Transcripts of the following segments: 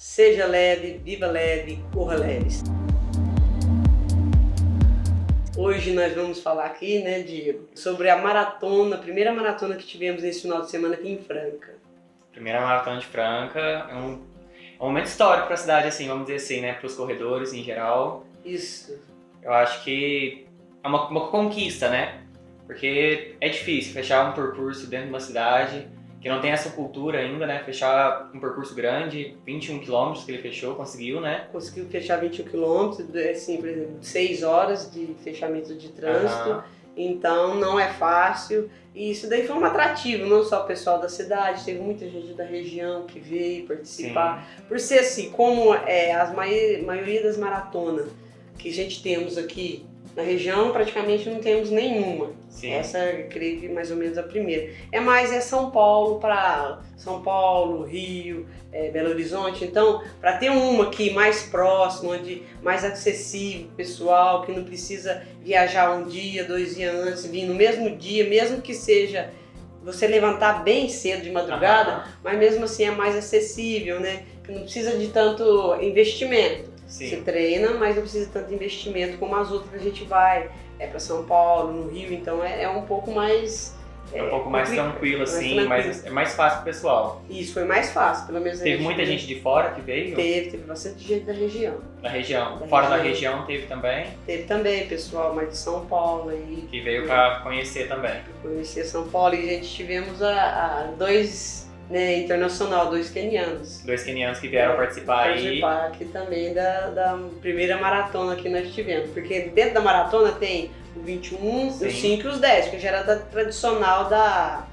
Seja leve, viva leve, corra leve. Hoje nós vamos falar aqui, né, Diego, sobre a maratona, a primeira maratona que tivemos nesse final de semana aqui em Franca. Primeira maratona de Franca, é um, é um momento histórico para a cidade, assim, vamos dizer assim, né, para os corredores em geral. Isso. Eu acho que é uma, uma conquista, né? Porque é difícil fechar um percurso dentro de uma cidade que não tem essa cultura ainda, né? Fechar um percurso grande, 21 quilômetros que ele fechou, conseguiu, né? Conseguiu fechar 21 quilômetros, assim, por exemplo, 6 horas de fechamento de trânsito. Uhum. Então não é fácil. E isso daí foi um atrativo, não só o pessoal da cidade, teve muita gente da região que veio participar. Sim. Por ser assim, como é, as maioria das maratonas que a gente temos aqui na região praticamente não temos nenhuma. Sim. Essa, creio que mais ou menos a primeira. É mais é São Paulo para São Paulo, Rio, é, Belo Horizonte. Então, para ter uma aqui mais próxima, onde mais acessível, pessoal, que não precisa viajar um dia, dois dias antes, vir no mesmo dia, mesmo que seja você levantar bem cedo de madrugada, mas mesmo assim é mais acessível, né? Que não precisa de tanto investimento. Sim. Você treina, mas não precisa tanto investimento como as outras que a gente vai. É para São Paulo, no Rio, então é, é um pouco mais. É, um pouco mais tranquilo, assim, mas é mais fácil pro pessoal. Isso, foi mais fácil, pelo menos. Teve muita gente de fora que veio? Teve, teve bastante gente da região. Da região. Da fora região. da região teve também? Teve também, pessoal, mas de São Paulo aí. Que veio para conhecer também. Conhecer São Paulo e a gente tivemos a, a dois né, internacional, dois quenianos. Dois quenianos que vieram participar, participar aí. aqui também da, da primeira maratona que nós tivemos. Porque dentro da maratona tem o 21, Sim. os 5 e os 10, que já era da tradicional da,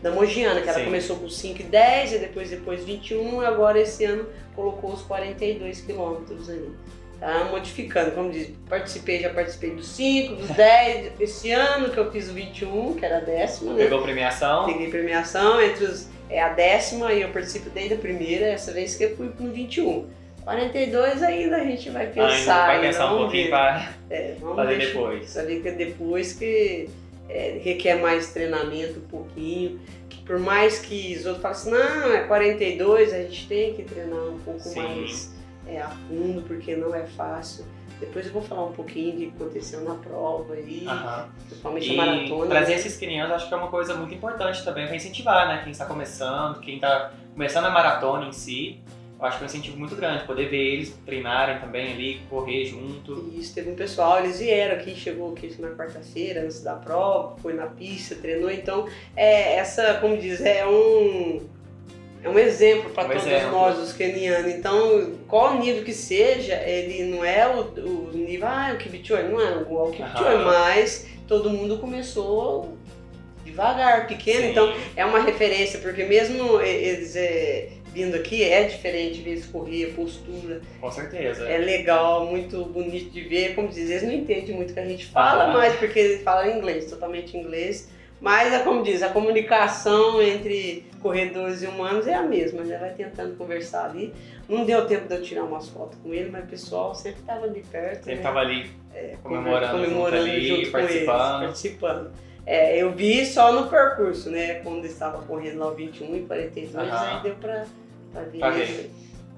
da Mogiana, que ela Sim. começou com 5 e 10, e depois, depois 21, e agora esse ano colocou os 42 quilômetros aí. Tá modificando, como diz, participei, já participei dos 5, dos 10, esse ano que eu fiz o 21, que era décimo, né? Pegou premiação? Peguei premiação entre os é a décima e eu participo desde a primeira, essa vez que eu fui no 21. 42 ainda a gente vai pensar. Ah, vai pensar um pouquinho para é, fazer depois. Fazer que depois que é, requer mais treinamento um pouquinho. Que por mais que os outros falem assim, não, é 42, a gente tem que treinar um pouco Sim. mais é, a fundo, porque não é fácil. Depois eu vou falar um pouquinho do que aconteceu na prova aí, uhum. principalmente e a maratona. Trazer esses crianças acho que é uma coisa muito importante também para incentivar, né? Quem está começando, quem está começando a maratona em si. Eu acho que é um incentivo muito grande, poder ver eles treinarem também ali, correr junto. Isso, teve um pessoal, eles vieram aqui, chegou aqui na quarta-feira, antes da prova, foi na pista, treinou, então é, essa, como diz, é um é um exemplo para um todos exemplo. nós, os kenianos. Então, qual nível que seja, ele não é o, o nível, ah, o Kipchoge, não é o Kipchoge, uhum. mas todo mundo começou devagar, pequeno, Sim. então é uma referência, porque mesmo eles é, vindo aqui é diferente ver eles correr, postura. Com certeza. É legal, muito bonito de ver, como diz, eles não entendem muito o que a gente fala, mas porque eles falam inglês, totalmente inglês mas, é como diz, a comunicação entre corredores e humanos é a mesma, já vai tentando conversar ali. Não deu tempo de eu tirar umas fotos com ele, mas o pessoal sempre estava ali perto. Sempre estava né? ali é, comemorando, comemorando junto, ali, junto participando. Eles, participando. É, eu vi só no percurso, né? Quando estava correndo lá o 21 e 42, uhum. aí deu para ver. Pra ver.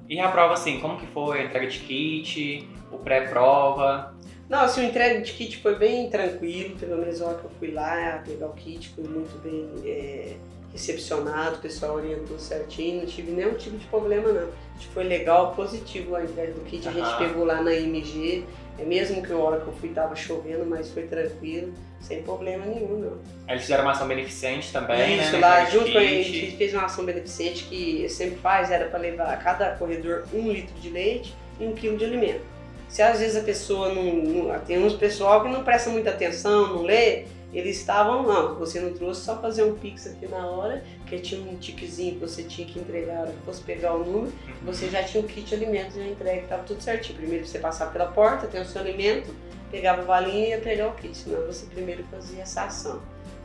E a prova, assim, como que foi? A entrega de kit, o pré-prova? Não, assim, o entrega de kit foi bem tranquilo, pelo menos a hora que eu fui lá pegar o kit, foi muito bem é, recepcionado, o pessoal orientou certinho, não tive nenhum tipo de problema não. Foi legal, positivo a entrega do kit, a gente pegou lá na MG, é mesmo que a hora que eu fui tava chovendo, mas foi tranquilo, sem problema nenhum não. Eles fizeram uma ação beneficente também, Isso, né? lá junto com a gente fez uma ação beneficente que sempre faz, era para levar a cada corredor um litro de leite e um quilo de alimento. Se às vezes a pessoa não, não, Tem uns pessoal que não presta muita atenção, não lê, eles estavam, não, você não trouxe só fazer um pix aqui na hora, que tinha um tiquezinho que você tinha que entregar, a hora que fosse pegar o número, você já tinha o kit de alimentos já entregue, estava tudo certinho. Primeiro você passava pela porta, tem o seu alimento, pegava o valinho e ia pegar o kit, senão você primeiro fazia essa ação.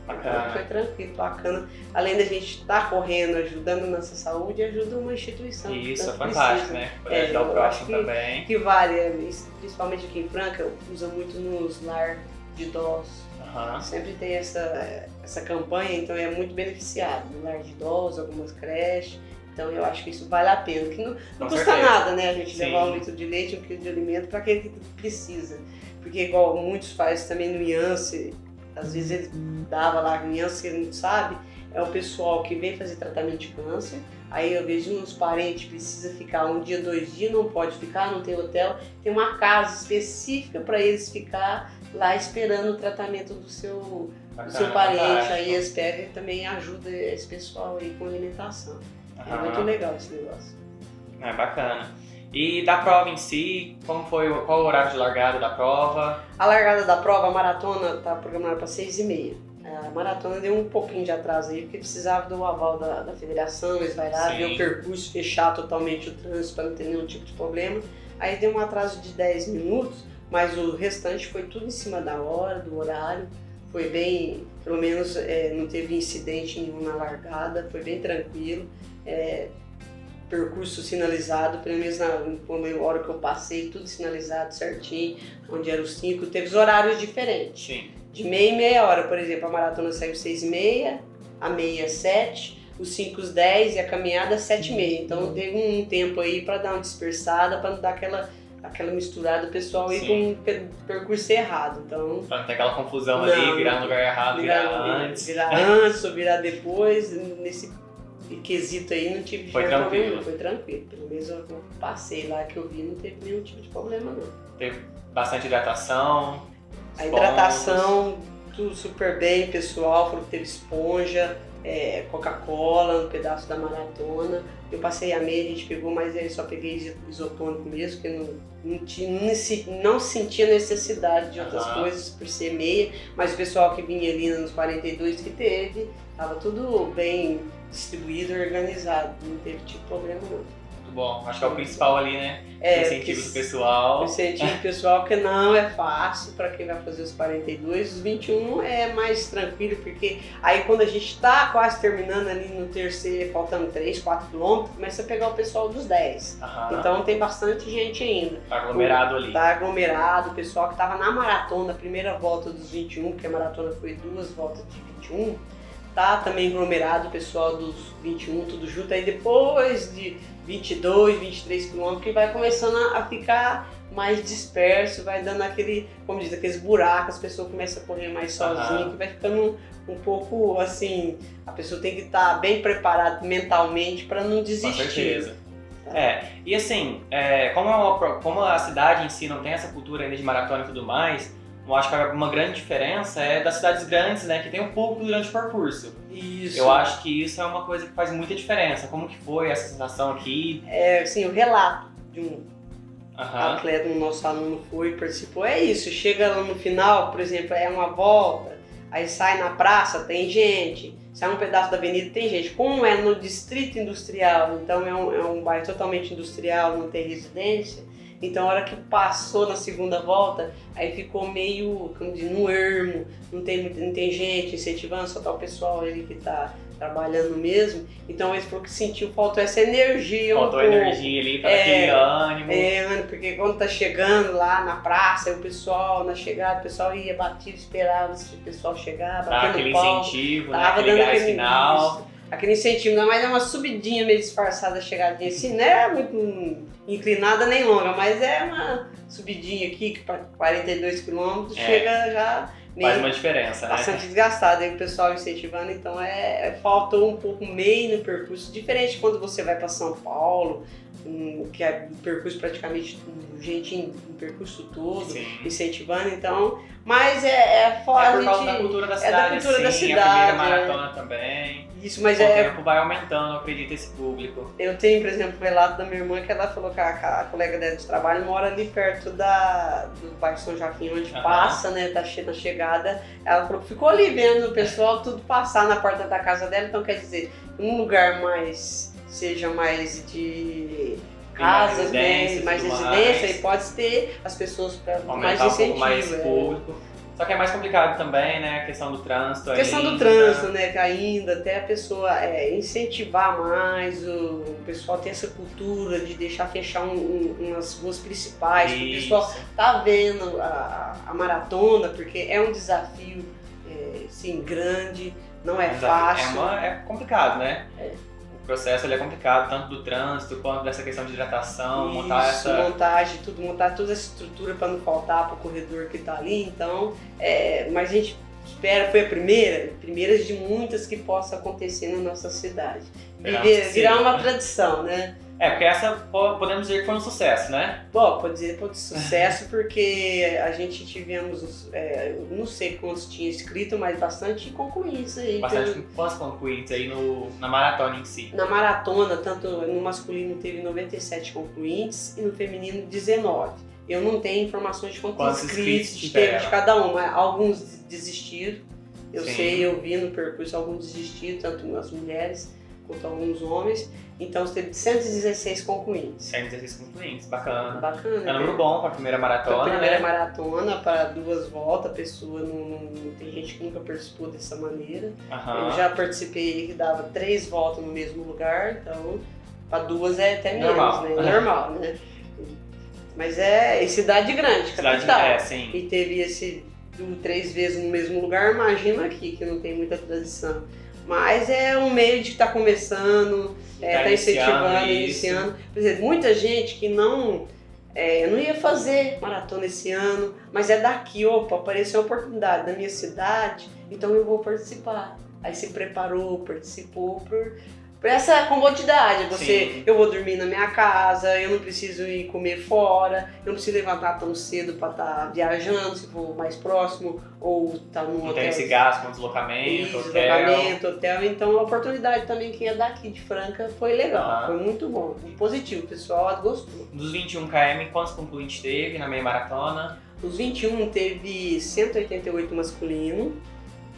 Bacana. Foi tranquilo, bacana. Além da gente estar tá correndo, ajudando nossa saúde, ajuda uma instituição. Isso, é fantástico, precisa. né? Poder é, ajudar o próximo que, também. Que vale, é, principalmente aqui em Franca, usa muito nos lar de idosos. Uhum. Sempre tem essa, essa campanha, então é muito beneficiado. No lar de idosos, algumas creches. Então eu acho que isso vale a pena. Que não, não custa certeza. nada, né? A gente Sim. levar um litro de leite, um quilo de alimento para aquele que precisa. Porque igual muitos fazem também no Yance, às vezes ele dava lá Yance, que ele não sabe, é o pessoal que vem fazer tratamento de câncer. Aí eu vejo uns parentes precisa ficar um dia, dois dias, não pode ficar, não tem hotel, tem uma casa específica para eles ficar lá esperando o tratamento do seu, do seu parente. fantástico. Aí eles pegam e também ajuda esse pessoal aí com alimentação. É Aham. muito legal esse negócio. É bacana. E da prova em si, como foi, qual o horário de largada da prova? A largada da prova, a maratona, está programada para 6 e meia. A maratona deu um pouquinho de atraso aí, porque precisava do aval da, da federação, eles vai lá ver o percurso, fechar totalmente o trânsito para não ter nenhum tipo de problema. Aí deu um atraso de 10 minutos, mas o restante foi tudo em cima da hora, do horário. Foi bem, pelo menos é, não teve incidente nenhum na largada, foi bem tranquilo. É, percurso sinalizado, pelo menos na, na hora que eu passei, tudo sinalizado certinho, onde eram os cinco. Teve os horários diferentes. Sim. De meia e meia hora, por exemplo, a maratona saiu seis e meia, a meia sete, os cinco os dez e a caminhada sete e meia. Então teve um tempo aí para dar uma dispersada, para não dar aquela, aquela misturada, o pessoal ir Sim. com per- percurso errado. Então Pra não ter aquela confusão Não. ali, virar no lugar errado, virar, antes. virar antes ou virar depois, nesse quesito aí não tive Foi tranquilo. Foi tranquilo. Pelo menos eu passei lá que eu vi, não teve nenhum tipo de problema não. Bastante hidratação. A hidratação, tudo super bem, pessoal, falou que teve esponja, é, Coca-Cola no pedaço da maratona. Eu passei a meia, a gente pegou, mas eu só peguei iso- isotônico mesmo, porque não, não, tinha, não, não sentia necessidade de outras Aham. coisas por ser meia, mas o pessoal que vinha ali nos 42 que teve, tava tudo bem distribuído, organizado, não teve tipo problema não. Muito bom. Acho que é o principal ali, né? É, Incentivo porque pessoal. Incentivo pessoal que não é fácil para quem vai fazer os 42, os 21 é mais tranquilo, porque aí quando a gente está quase terminando ali no terceiro, faltando 3, 4 quilômetros, começa a pegar o pessoal dos 10. Aham. Então tem bastante gente ainda. Tá aglomerado ali. Tá aglomerado, o pessoal que estava na maratona, a primeira volta dos 21, porque a maratona foi duas voltas de 21, tá também aglomerado o pessoal dos 21, tudo junto. Aí depois de 22, 23 quilômetros, que vai começando a a ficar mais disperso, vai dando aquele, como diz, aqueles buracos, as pessoas começam a correr mais Aham. sozinhas, que vai ficando um, um pouco assim, a pessoa tem que estar bem preparada mentalmente para não Com desistir. certeza. É, e assim, é, como, é pro- como a cidade em si não tem essa cultura ainda de maratona e tudo mais, eu acho que uma grande diferença é das cidades grandes, né, que tem um público durante o percurso. Isso. Eu acho que isso é uma coisa que faz muita diferença. Como que foi essa sensação aqui? É, assim, o relato de um Aham. atleta, um nosso aluno foi, participou, é isso. Chega lá no final, por exemplo, é uma volta, aí sai na praça, tem gente, sai um pedaço da avenida, tem gente. Como é no distrito industrial, então é um, é um bairro totalmente industrial, não tem residência, então a hora que passou na segunda volta, aí ficou meio, como diz, no ermo, não tem, não tem gente incentivando, só tá o pessoal ali que tá trabalhando mesmo. Então ele falou que sentiu, faltou essa energia um Faltou pouco. energia ali para É, aquele ânimo. É, porque quando tá chegando lá na praça, o pessoal, na chegada, o pessoal ia batido, esperava esse pessoal chegar, Dá batendo aquele palma, incentivo, né? Aquele dando gás final. isso, aquele incentivo, não, mas é uma subidinha meio disfarçada, chegadinha assim, não é muito inclinada nem longa, mas é uma subidinha aqui, que para 42 quilômetros, É. chega já Faz meio uma diferença, né? bastante desgastado, aí o pessoal incentivando, então é, é- faltou um pouco meio no percurso, diferente quando você vai para São Paulo, hum, que é um percurso praticamente um gente em um percurso todo, Sim. incentivando, então, mas é, é fora É por causa da gente- cultura da é da cidade, cultura da sim, cidade, a é. primeira maratona também. Isso, mas Com o é, tempo vai aumentando, eu acredito, esse público. eu tenho, por exemplo, o relato da minha irmã que ela falou que a, a colega dela de trabalho mora ali perto da, do bairro São Joaquim, onde Aham. passa, né, tá che- na chegada. Ela falou ficou ali vendo o pessoal tudo passar na porta da casa dela, então quer dizer, um lugar mais, seja mais de Tem mais casas, né, residências, mais residência, mais. e pode ter as pessoas para mais Aumentar um incentivo. pouco mais é. Só que é mais complicado também, né? A questão do trânsito questão ainda. do trânsito, né, que ainda até a pessoa é, incentivar mais, o, pessoal ter essa cultura de deixar fechar um, um, umas ruas principais, o pessoal tá vendo a, a maratona, porque é um desafio, é, sim, grande, não é Um desafio- fácil. É, uma- é complicado, né? Processo ele é complicado, tanto do trânsito quanto dessa questão de hidratação, Isso, montar essa. montagem, tudo, montar toda essa estrutura para não faltar para o corredor que está ali. Então, é, mas a gente espera, foi a primeira, primeiras de muitas que possa acontecer na nossa cidade. Viver- virar uma tradição, né? É, porque essa po- podemos dizer que foi um sucesso, né? Bom, pode dizer pode sucesso porque a gente tivemos, é, não sei quantos tinha escrito, mas bastante concluídos aí. Bastante Pelo- quantos concluídos aí no, na maratona em si. Na maratona, tanto no masculino teve 97 concluintes e no feminino 19. Eu não tenho informações de quantos, inscritos teve de cada um, mas alguns desistiram. Eu Sim. sei, eu vi no percurso alguns desistiram, tanto as mulheres quanto alguns homens. Então teve 116 concluintes. 116 concluintes, bacana. Bacana. É um número né? bom para a primeira Pra maratona, primeira né? maratona, para duas voltas, a pessoa não, não- Tem gente que nunca participou dessa maneira. Aham. Eu já participei que dava três voltas no mesmo lugar, então para duas é até menos, Normal. né? Normal, né? Mas é em cidade grande, Cidade capital. é, sim. E teve esse três vezes no mesmo lugar, imagina aqui, que não tem muita tradição. Mas é um meio de estar começando, está Tá incentivando, iniciando isso. iniciando. Por exemplo, muita gente que não, é, não ia fazer maratona esse ano, mas é daqui, opa, apareceu uma oportunidade na minha cidade, então eu vou participar. Aí se preparou, participou por, por essa comodidade. Você, Sim. eu vou dormir na minha casa, eu não preciso ir comer fora, eu não preciso levantar tão cedo para estar viajando, se for mais próximo, ou estar num Não hotel. tem esse gasto com deslocamento, Isso, hotel. deslocamento, hotel. Então a oportunidade também, quem é daqui de Franca, foi legal. Aham. Foi muito bom. positivo, o pessoal gostou. Dos 21 km, quantos concluintes teve na meia maratona? Os 21 teve 188 masculino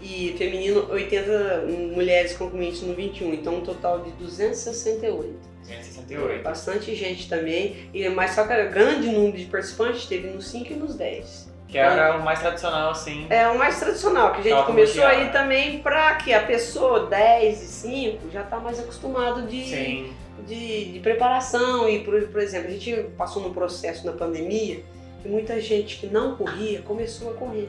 e feminino 80 mulheres concluintes no 21, então um total de 268. 268. Bastante gente também, e mas só que o grande número de participantes teve nos 5 e nos 10. Que era o mais tradicional, assim. É o mais tradicional, que a gente começou aí também para que a pessoa 10 e 5 já está mais acostumado de, Sim. de, de preparação. E, por, por exemplo, a gente passou num processo na pandemia que muita gente que não corria começou a correr.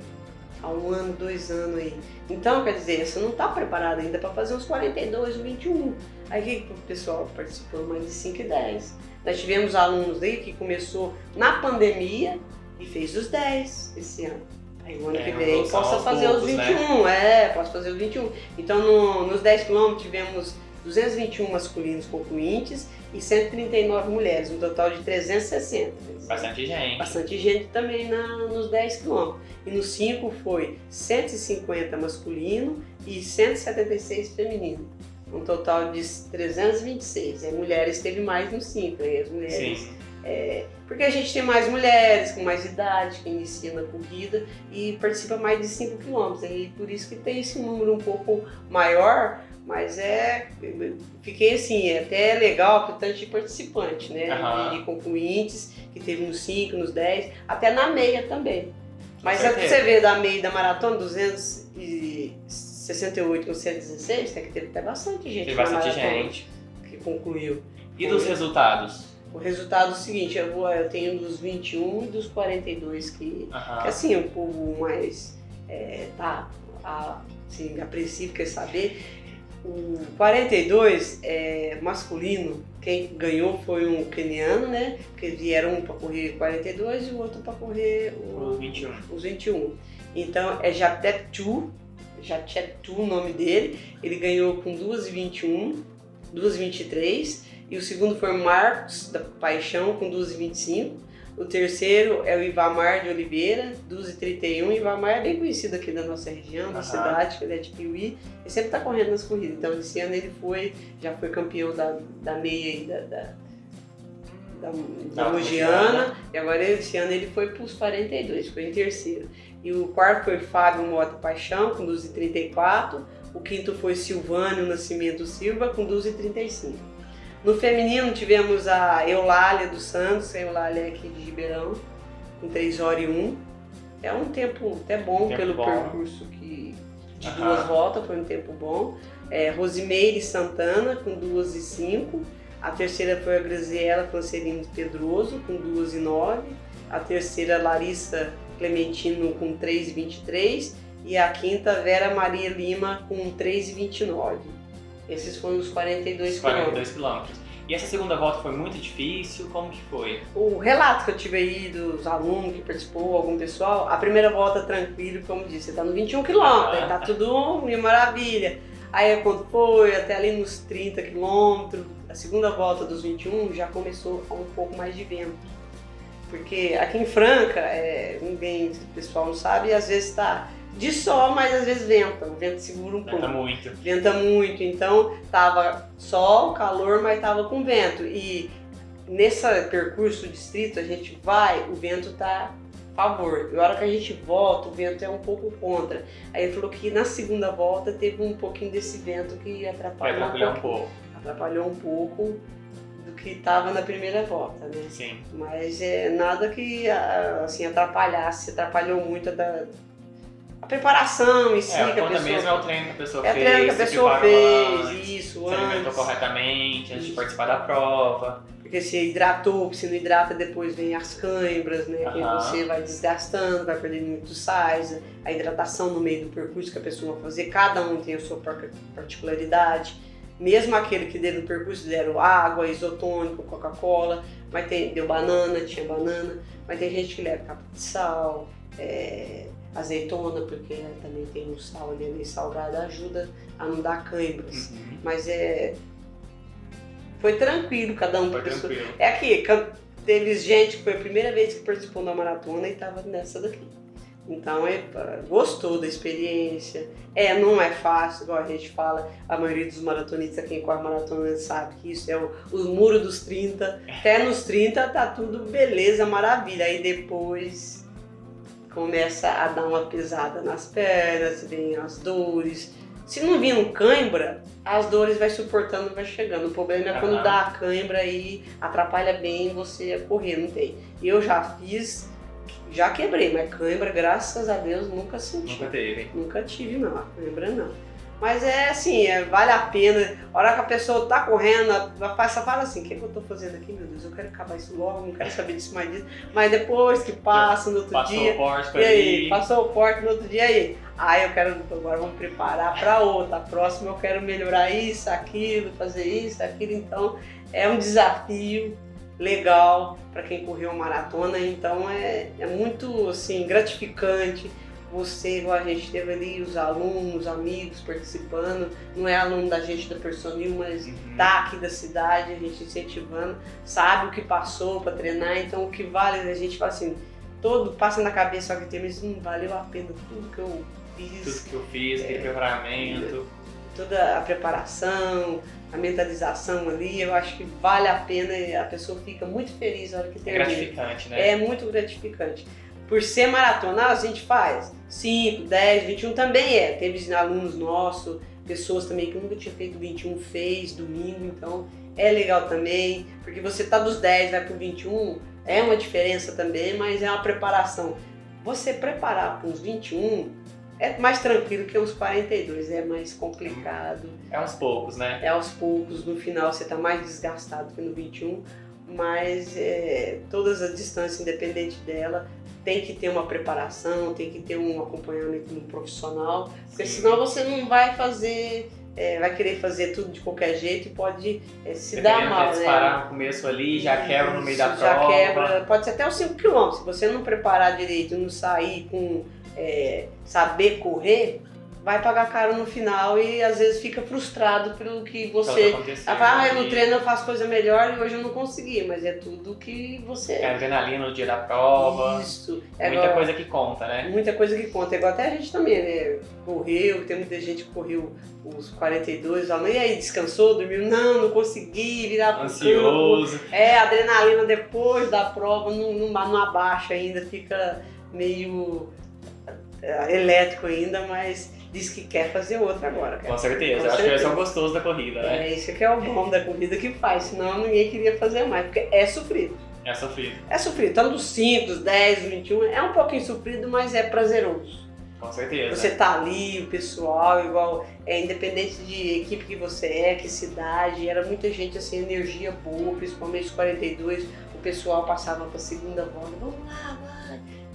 Há um ano, dois anos aí. Então, quer dizer, você não está preparado ainda para fazer uns 42 ou 21. Aí o pessoal participou? Mais de 5 e 10. Nós tivemos alunos aí que começou na pandemia e fez os 10 esse ano. Aí o ano É, que vem possa fazer os poucos, né? 21. É, posso fazer os 21. Então no- nos 10 quilômetros tivemos 221 masculinos concluintes e 139 mulheres, um total de 360. Bastante gente. Bastante gente também na, nos 10 quilômetros. E nos 5 foi 150 masculino e 176 feminino. Um total de 326. E mulheres teve mais nos 5. Aí as mulheres Sim. porque a gente tem mais mulheres com mais idade que inicia na corrida e participa mais de 5 quilômetros. E por isso que tem esse número um pouco maior, mas é. Fiquei assim, é até legal que o tanto de participante, né? Aham. De, concluintes, que teve nos 5, nos 10, até na meia também. Mas é que certeza. você vê da meia da maratona, 268 com 116, até que teve até bastante gente. Teve bastante maratona gente. Que concluiu. E dos resultados? O resultado é o seguinte, eu, vou, eu tenho dos 21 e dos 42 que, Aham. que assim, o povo mais é, tá a, assim, apreensivo quer saber. O 42 é masculino, quem ganhou foi um keniano, né? Porque vieram um para correr 42 e o outro para correr o- Os 21. os 21. Então é Jatetu, Jatetu o nome dele. Ele ganhou com 2,21, 2,23. E o segundo foi Marcos da Paixão com 2,25. O terceiro é o Ivamar de Oliveira, 2,31. O Ivamar é bem conhecido aqui da nossa região, da Aham. cidade, que ele é de Piuí. Ele sempre está correndo nas corridas. Então esse ano ele foi, já foi campeão da, da meia aí, da, da, da, da Mogiana. E agora esse ano ele foi para os 42, ficou em terceiro. E o quarto foi Fábio Mota Paixão, com 2,34. O quinto foi Silvânio Nascimento Silva, com 2,35. No feminino tivemos a Eulália dos Santos, a Eulália é aqui de Ribeirão, com 3 horas e 1. É um tempo até bom Tempo pelo bom. percurso que, de Aham. duas voltas, foi um tempo bom. É, Rosimeire Santana, com 2 e 5. A terceira foi a Graziela Francelino Pedroso, com 2 e 9. A terceira, Larissa Clementino, com 3 e 23. E a quinta, Vera Maria Lima, com 3 e 29. Esses foram os 42 quilômetros. 42 quilômetros. E essa segunda volta foi muito difícil? Como que foi? O relato que eu tive aí dos alunos que participou, algum pessoal, a primeira volta tranquilo, como disse, você tá no 21 quilômetros, ah. aí tá tudo mil maravilha. Aí quando foi, até ali nos 30 quilômetros, a segunda volta dos 21 já começou um pouco mais de vento. Porque aqui em Franca, é, ninguém, o pessoal não sabe, às vezes está de sol, mas às vezes venta. O vento segura um pouco. Venta muito. Venta muito. Então tava sol, calor, mas tava com vento. E nesse percurso distrito a gente vai, o vento tá a favor. E a hora que a gente volta, o vento é um pouco contra. Aí ele falou que na segunda volta teve um pouquinho desse vento que atrapalhou um, um pouco. Atrapalhou um pouco do que estava na primeira volta, né? Sim. Mas é nada que assim atrapalhasse, atrapalhou muito da, preparação em si. É, que a pessoa, mesmo é o treino que a pessoa é fez. É o treino que a pessoa fez, antes, isso, se antes. alimentou corretamente antes de participar da prova. Porque se hidratou, porque se não hidrata, depois vem as câimbras, né? Que você vai desgastando, vai perdendo muito sais, a hidratação no meio do percurso que a pessoa vai fazer, cada um tem a sua particularidade. Mesmo aquele que deu no percurso deram água, isotônico, Coca-Cola, mas tem, deu banana, tinha banana, mas tem gente que leva capa de sal, é, azeitona, porque também tem um sal ali meio salgado, ajuda a não dar câimbras. Uhum. Mas é. Foi tranquilo, cada um foi pessoa. Tranquilo. É aqui, teve gente que foi a primeira vez que participou da maratona e estava nessa daqui. Então é, gostou da experiência. É, não é fácil, igual a gente fala, a maioria dos maratonistas, quem corre maratona sabe que isso é o, os muros dos 30. Até nos 30 tá tudo beleza, maravilha. Aí depois começa a dar uma pesada nas pernas, vem as dores. Se não vir um cãibra, as dores vai suportando, vai chegando. O problema é quando dá a cãibra e atrapalha bem você a correr, não tem. Eu já fiz, já quebrei, mas cãibra, graças a Deus, nunca senti. Nunca teve. Nunca tive, não. A cãibra não. Mas é assim, é, vale a pena. A hora que a pessoa tá correndo, a fala assim, o que, é que eu tô fazendo aqui, meu Deus? Eu quero acabar isso logo, não quero saber disso mais disso. Mas depois que passa no outro passou dia. Passou o porte e aí, passou o porte no outro dia aí. Aí eu quero, agora vamos preparar para outra. A próxima eu quero melhorar isso, aquilo, fazer isso, aquilo. Então é um desafio legal para quem correu maratona. Então é, é muito assim, gratificante você, igual a gente teve ali, os alunos, amigos participando, não é aluno da gente da Personil, mas uhum. tá aqui da cidade, a gente incentivando, sabe o que passou para treinar, então o que vale, a gente fala assim, todo passa na cabeça que tem, mas não valeu a pena tudo que eu fiz. Tudo que eu fiz, aquele é, preparamento. Toda a preparação, a mentalização ali, eu acho que vale a pena e a pessoa fica muito feliz na hora que é termina. É gratificante, né? É muito gratificante por ser maratona, a gente faz 5, 10, 21 também é. Teve alunos nossos, pessoas também que nunca tinha feito 21, fez domingo, então é legal também, porque você tá dos 10, vai pro 21, é uma diferença também, mas é uma preparação. Você preparar para uns 21 é mais tranquilo que uns 42, é mais complicado. É aos poucos, né? É aos poucos, no final você tá mais desgastado que no 21, mas é, todas as distâncias, independente dela, tem que ter uma preparação, tem que ter um acompanhamento no profissional, porque Sim. senão você não vai fazer, é, vai querer fazer tudo de qualquer jeito e pode é, se dar mal. Né? parar no começo ali, já quebra no meio da já prova. Já quebra, pode ser até os 5 km. Se você não preparar direito, não sair com é, saber correr, vai pagar caro no final e às vezes fica frustrado pelo que você. Ela fala, ah, no treino eu faço coisa melhor e hoje eu não consegui, mas é tudo que você. É adrenalina no dia da prova. Isso. É muita igual, coisa que conta, né? Muita coisa que conta. É igual até a gente também, né? Correu, tem muita gente que correu os 42, falando, e aí, descansou, dormiu? Não, não consegui virar pro Ansioso. Campo. É, adrenalina depois da prova não, não, não abaixa ainda, fica meio é, elétrico ainda, mas diz que quer fazer outra agora. Com certeza, Com acho certeza. que esse é o gostoso da corrida, né? É isso que é o bom da corrida que faz, senão ninguém queria fazer mais, porque é sofrido. É sofrido. É sofrido, tanto dos 5, dos 10, dos 21, é um pouquinho sofrido, mas é prazeroso. Com certeza. Você tá ali, o pessoal, igual, é independente de equipe que você é, que cidade, era muita gente assim, energia boa, principalmente os 42, o pessoal passava pra segunda volta, vamos lá, vai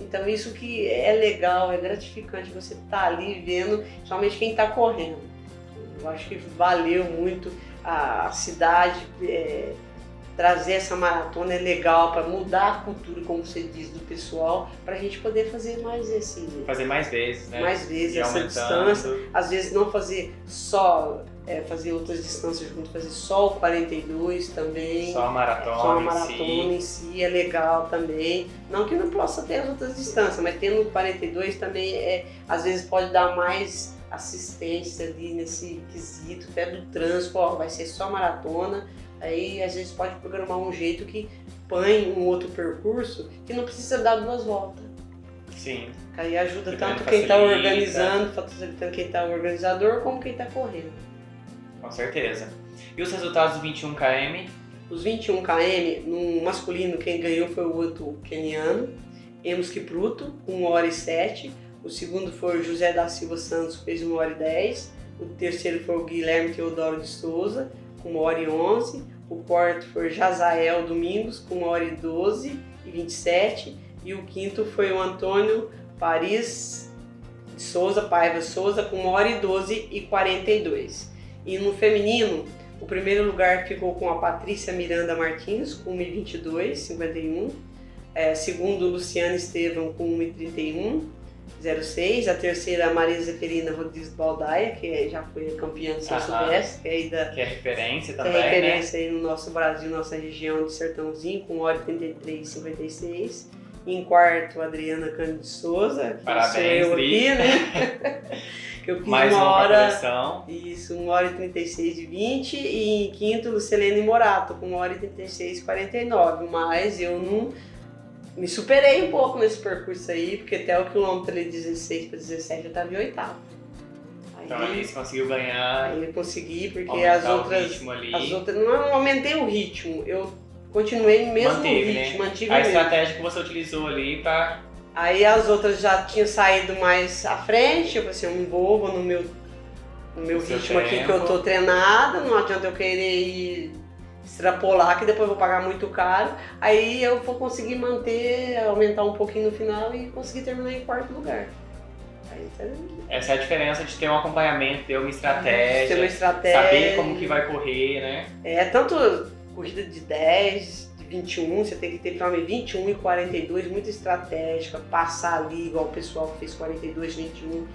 então isso que é legal, é gratificante você estar tá ali vendo, somente quem está correndo. Eu acho que valeu muito a cidade é, trazer essa maratona é legal para mudar a cultura, como você diz, do pessoal, para a gente poder fazer mais esse. Fazer mais vezes, né? Mais vezes essa aumentando. distância. Às vezes não fazer só, é, fazer outras distâncias junto, fazer só o 42 também. Só a maratona. Só a em maratona si. em si é legal também. Não que não possa ter as outras distâncias, mas tendo o 42 também é, às vezes pode dar mais assistência ali nesse quesito, até do trânsito, ó, vai ser só maratona. Aí às vezes pode programar um jeito que põe um outro percurso que não precisa dar duas voltas. Sim. Aí ajuda Que tanto quem está organizando, facilitando quem está organizador, como quem está correndo. Com certeza. E os resultados do 21 km? Os 21 km, no masculino, quem ganhou foi o outro keniano, Emus Kipruto, com 1 hora e 7. O segundo foi o José da Silva Santos, fez 1 hora e 10. O terceiro foi o Guilherme Teodoro de Souza, com 1 hora e 11. O quarto foi Jazael Domingos, com 1 hora e 12 e 27. E o quinto foi o Antônio Paris de Souza, Paiva Souza, com 1 hora e 12 e 42. E no feminino, o primeiro lugar ficou com a Patrícia Miranda Martins, com 1,22, 51. É, segundo, Luciana Estevam, com 1,31, 06. A terceira, Maria Zeferina Rodrigues Baldaia, que é- já foi campeã do São. Silvestre, que é aí da, Que é referência que é também, né? referência aí no nosso Brasil, nossa região de Sertãozinho, com 1 hora e 33, 56. Em quarto, Adriana Cândido de Souza, que Parabéns, sou eu aqui, né? que eu fiz Mais uma uma hora... coleção. Isso, 1 hora e 36 de 20 e em quinto Lucilene Morato com 1 hora e 36 e 49, mas eu não me superei um pouco nesse percurso aí, porque até o quilômetro ali 16 para 17 eu estava em oitavo. Aí, Então ali você conseguiu ganhar, aí eu consegui, porque as outras, as outras. Não aumentei o ritmo, eu continuei no mesmo Manteve, ritmo, né? mantive A mesmo. estratégia que você utilizou ali pra. Aí as outras já tinham saído mais à frente, eu falei assim, eu não vou, vou no meu, no meu seu ritmo aqui que tempo. eu tô treinada, não adianta eu querer ir extrapolar, que depois eu vou pagar muito caro. Aí eu vou conseguir manter, aumentar um pouquinho no final e conseguir terminar em quarto lugar. Aí tá Essa é a diferença de ter um acompanhamento, ter uma ter uma estratégia, estratégia. saber como que vai correr, né? É, tanto corrida de 10, de 21, você tem que ter principalmente 21 e 42, muito estratégica, passar ali igual o pessoal que fez 42, 21.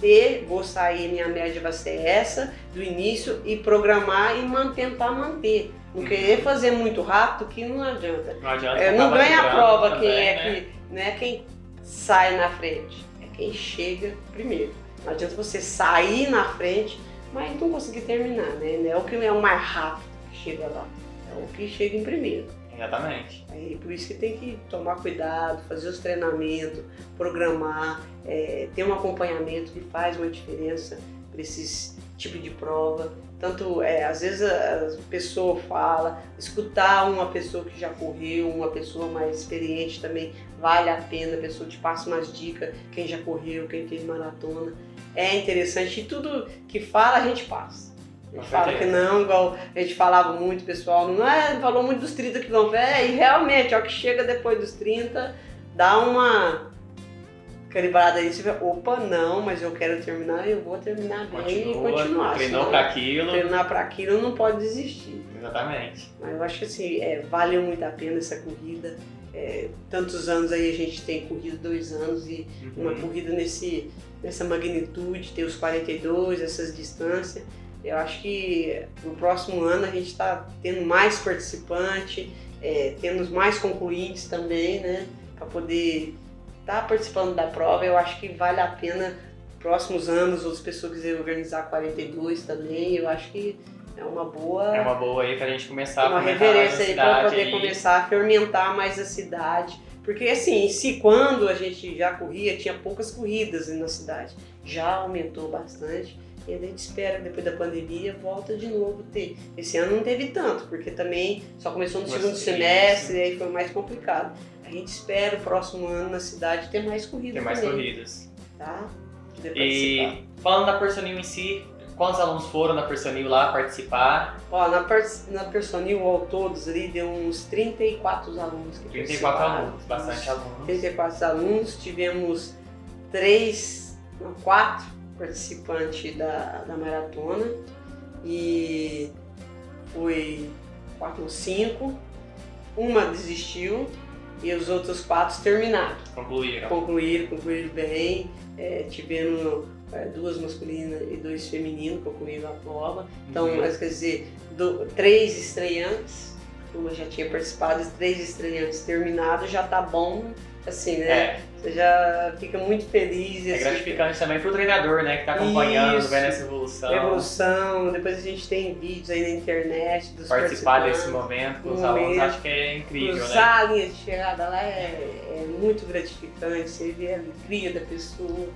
Ter, vou sair, minha média vai ser essa, do início, e programar e tentar manter. Não Uhum. querer fazer muito rápido, que não adianta. Não adianta. É, não ganha a prova também, quem é né? que. Não é quem sai na frente, é quem chega primeiro. Não adianta você sair na frente, mas não conseguir terminar, né? Não é o que é o mais rápido que chega lá. É o que chega em primeiro. Exatamente. Aí, por isso que tem que tomar cuidado, fazer os treinamentos, programar, é, ter um acompanhamento que faz uma diferença para esses tipos de prova. Tanto, é, às vezes a, a pessoa fala, escutar uma pessoa que já correu, uma pessoa mais experiente também, vale a pena, a pessoa te passa umas dicas, quem já correu, quem fez maratona. É interessante e tudo que fala a gente passa. Gente fala que não, igual a gente falava muito, pessoal, não é, falou muito dos 30 quilômetros. É, e realmente, ó, que chega depois dos 30, dá uma calibrada aí, você vê, opa, não, mas eu quero terminar, eu vou terminar bem e continuar. treinou para aquilo. Treinar para aquilo não pode desistir. Exatamente. Mas eu acho que assim, é, vale muito a pena essa corrida. É, tantos anos aí a gente tem corrido dois anos e uma Uhum. corrida nesse, nessa magnitude, ter os 42, essas distâncias. Eu acho que no próximo ano a gente está tendo mais participante, é, tendo mais concluintes também, né? Para poder estar participando da prova. Eu acho que vale a pena próximos anos outras pessoas quiserem organizar 42 também. Eu acho que é uma boa É uma boa aí pra gente começar a uma a reverência aí para poder começar a fermentar mais a cidade. Porque assim, se quando a gente já corria, tinha poucas corridas na cidade. Já aumentou bastante. E a gente espera que depois da pandemia volta de novo ter. Esse ano não teve tanto, porque também só começou no Nossa, segundo isso. semestre e aí foi mais complicado. A gente espera o próximo ano na cidade ter mais corridas Tem mais também, corridas. tá? E falando da Personil em si, quantos alunos foram na Personil lá participar? Ó, na, na Personil, ao todos ali, deu uns 34 alunos que 34 participaram. alunos, bastante alunos. 34 alunos, tivemos três, não, quatro, participante da, da maratona e foi quatro ou cinco. Uma desistiu e os outros quatro terminaram. Concluíram. Concluíram, concluíram bem. É, tivemos é, duas masculinas e dois femininos concluíram a prova. Então, Uhum. mas, quer dizer, do- três estreantes, uma já tinha participado, e três estreantes terminados, já tá bom, assim, né? É, Você já fica muito feliz. é assim, gratificante também pro treinador, né? Que tá acompanhando, Isso. vendo essa evolução. Evolução, depois a gente tem vídeos aí na internet dos Participar desse momento com os alunos, acho que é incrível, né? Cruzar a linha de chegada lá é, é muito gratificante, você vê a alegria da pessoa.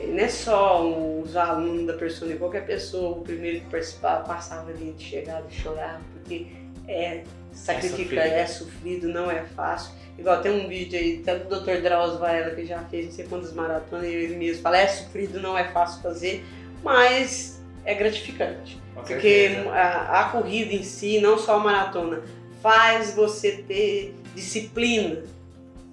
É, Não é só os alunos da pessoa, nem qualquer pessoa, o primeiro que participava, passava a linha de chegada e chorava, porque é sacrificante, sofrido. é sofrido, não é fácil. Igual tem um vídeo aí, tanto o Dr. Drauzio Varela, que já fez não sei quantas maratonas, e ele mesmo fala, é sofrido, não é fácil fazer, mas é gratificante. Porque a, a corrida em si, não só a maratona, faz você ter disciplina,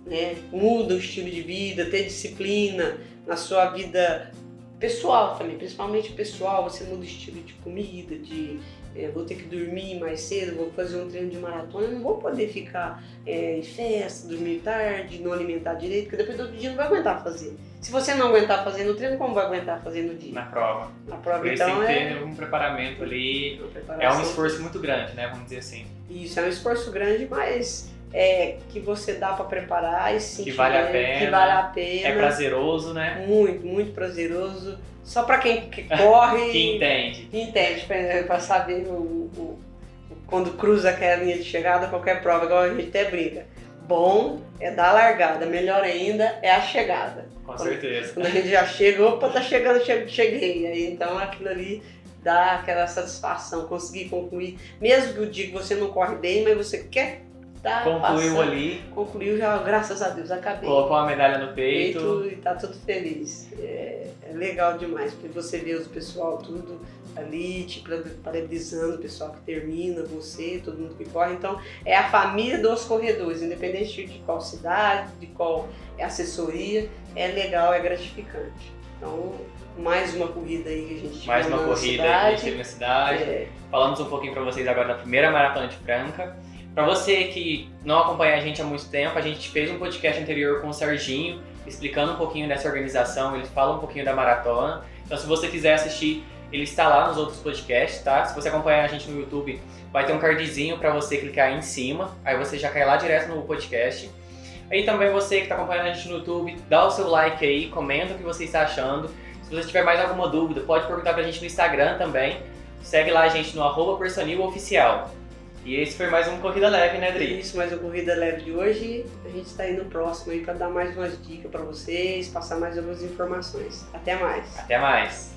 né? Muda o estilo de vida, ter disciplina na sua vida pessoal também, principalmente pessoal, você muda o estilo de comida, de eh, vou ter que dormir mais cedo, vou fazer um treino de maratona, não vou poder ficar eh, em festa, dormir tarde, não alimentar direito, porque depois do outro dia não vai aguentar fazer. Se você não aguentar fazer no treino, como vai aguentar fazer no dia? Na prova. Na prova, Por isso então, tem que é... ter um preparamento ali. É um esforço muito grande, né? Vamos dizer assim. Isso, é um esforço grande, mas é que você dá pra preparar e sim Que vale a pena. Que vale a pena. É prazeroso, né? Muito, muito prazeroso. Só pra quem que corre Que entende. que entende, pra, pra saber o, o- quando cruza aquela linha de chegada, qualquer prova, igual a gente até brinca. Bom é dar a largada, melhor ainda é a chegada. Com certeza. Quando a gente já chega, opa, tá chegando, che- cheguei. Aí, então aquilo ali dá aquela satisfação, conseguir concluir. Mesmo que o dia que você não corre bem, mas você quer tá Concluiu passando. ali, Concluiu já, graças a Deus, acabei. colocou a medalha no peito. E tá tudo feliz. É, é legal demais, porque você vê os pessoal tudo ali, te parabenizando, o pessoal que termina, você, todo mundo que corre. Então, é a família dos corredores, independente de qual cidade, de qual assessoria, é legal, é gratificante. Então, mais uma corrida aí que a gente Mais uma corrida que a gente cidade. teve na cidade. É, Falamos um pouquinho pra vocês agora da primeira maratona de Franca. Pra você que não acompanha a gente há muito tempo, a gente fez um podcast anterior com o Serginho, explicando um pouquinho dessa organização, ele fala um pouquinho da maratona. Então, se você quiser assistir, ele está lá nos outros podcasts, tá? Se você acompanhar a gente no YouTube, vai ter um cardzinho pra você clicar aí em cima, aí você já cai lá direto no podcast. Aí também você que está acompanhando a gente no YouTube, dá o seu like aí, comenta o que você está achando. Se você tiver mais alguma dúvida, pode perguntar pra gente no Instagram também. Segue lá a gente no arroba Personil Oficial. E esse foi mais um Corrida Leve, né, Dri? isso, mais uma corrida leve de hoje. A gente está indo próximo aí para dar mais umas dicas para vocês, passar mais algumas informações. Até mais! Até mais!